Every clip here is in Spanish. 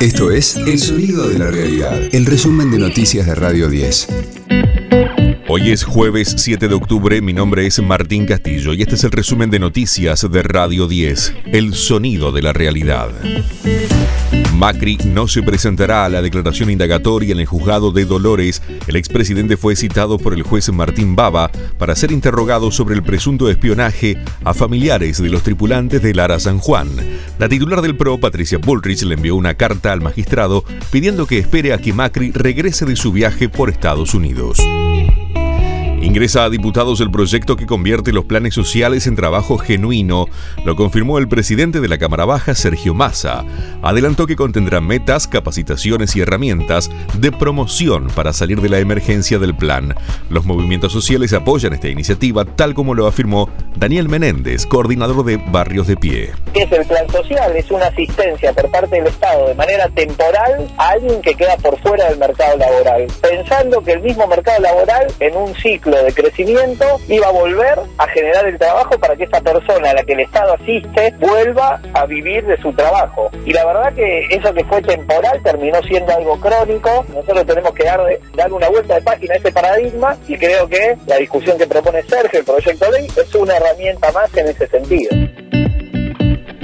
Esto es El Sonido de la Realidad, el resumen de noticias de Radio 10. Hoy es jueves 7 de octubre, mi nombre es Martín Castillo y este es el resumen de noticias de Radio 10, El Sonido de la Realidad. Macri no se presentará a la declaración indagatoria en el juzgado de Dolores. El expresidente fue citado por el juez Martín Baba para ser interrogado sobre el presunto espionaje a familiares de los tripulantes del Lara San Juan. La titular del PRO, Patricia Bullrich, le envió una carta al magistrado pidiendo que espere a que Macri regrese de su viaje por Estados Unidos. Ingresa a diputados el proyecto que convierte los planes sociales en trabajo genuino, lo confirmó el presidente de la Cámara Baja, Sergio Massa. Adelantó que contendrá metas, capacitaciones y herramientas de promoción para salir de la emergencia del plan. Los movimientos sociales apoyan esta iniciativa, tal como lo afirmó Daniel Menéndez, coordinador de Barrios de Pie. ¿Qué es el plan social? Es una asistencia por parte del Estado de manera temporal a alguien que queda por fuera del mercado laboral, pensando que el mismo mercado laboral en un ciclo de crecimiento iba a volver a generar el trabajo para que esta persona a la que el Estado asiste vuelva a vivir de su trabajo. Y la verdad que eso que fue temporal terminó siendo algo crónico. Nosotros tenemos que dar, dar una vuelta de página a este paradigma y creo que la discusión que propone Sergio, el proyecto de ley, es una herramienta más en ese sentido.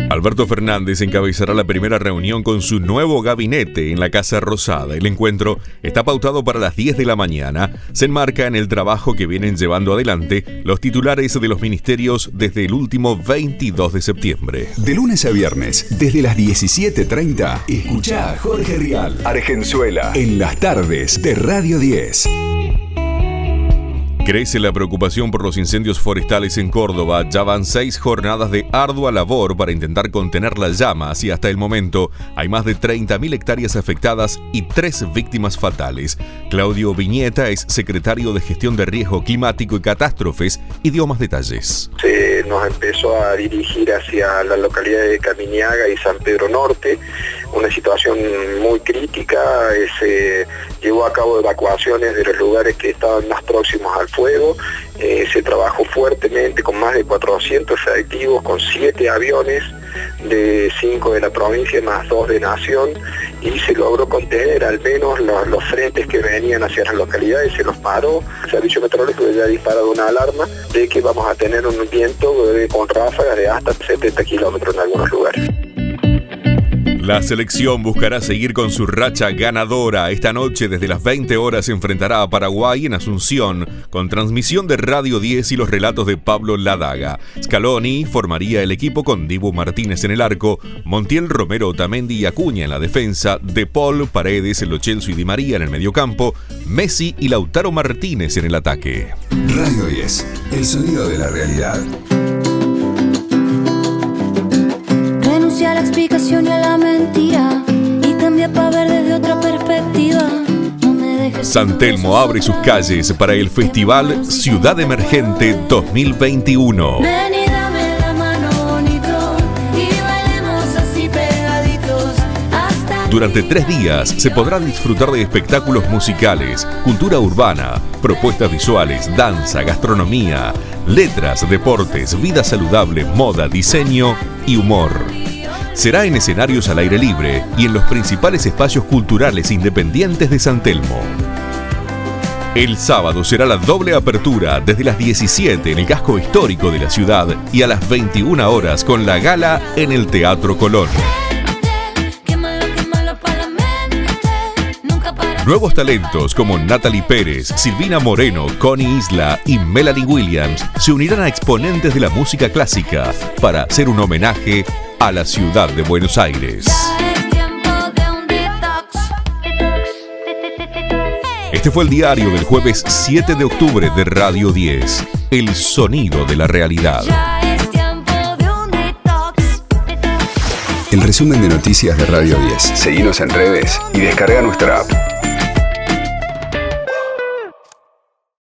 Alberto Fernández encabezará la primera reunión con su nuevo gabinete en la Casa Rosada. El encuentro está pautado para las 10 de la mañana. Se enmarca en el trabajo que vienen llevando adelante los titulares de los ministerios desde el último 22 de septiembre. De lunes a viernes, desde las 17.30, escucha a Jorge Rial, Argenzuela, en las tardes de Radio 10. Crece la preocupación por los incendios forestales en Córdoba. Ya van seis jornadas de ardua labor para intentar contener las llamas y hasta el momento hay más de 30.000 hectáreas afectadas y tres víctimas fatales. Claudio Viñeta es secretario de Gestión de Riesgo Climático y Catástrofes y dio más detalles. Nos empezó a dirigir hacia la localidad de Caminiaga y San Pedro Norte, una situación muy crítica. Se llevó a cabo evacuaciones de los lugares que estaban más próximos al fuego, eh, se trabajó fuertemente con más de 400 efectivos, con 7 aviones de 5 de la provincia más 2 de Nación y se logró contener al menos los, frentes que venían hacia las localidades, se los paró. El servicio meteorológico ya ha disparado una alarma de que vamos a tener un viento con ráfagas de hasta 70 kilómetros en algunos lugares. La selección buscará seguir con su racha ganadora. Esta noche desde las 20 horas se enfrentará a Paraguay en Asunción con transmisión de Radio 10 y los relatos de Pablo Ladaga. Scaloni formaría el equipo con Dibu Martínez en el arco, Montiel Romero Otamendi y Acuña en la defensa, De Paul, Paredes, El y Di María en el mediocampo, Messi y Lautaro Martínez en el ataque. Radio 10, el sonido de la realidad. A la explicación y a la mentira y cambia para ver desde otra perspectiva. San Telmo abre sus calles para el Festival Ciudad Emergente 2021. Durante tres días se podrá disfrutar de espectáculos musicales, cultura urbana, propuestas visuales, danza, gastronomía, letras, deportes, vida saludable, moda, diseño y humor será en escenarios al aire libre y en los principales espacios culturales independientes de San Telmo. El sábado será la doble apertura desde las 17 en el casco histórico de la ciudad y a las 21 horas con la gala en el Teatro Colón. Nuevos talentos como Natalie Pérez, Silvina Moreno, Connie Isla y Melanie Williams se unirán a exponentes de la música clásica para hacer un homenaje a la ciudad de Buenos Aires. Este fue el diario del jueves 7 de octubre de Radio 10, El Sonido de la Realidad. El resumen de noticias de Radio 10. Seguimos en redes y descarga nuestra app.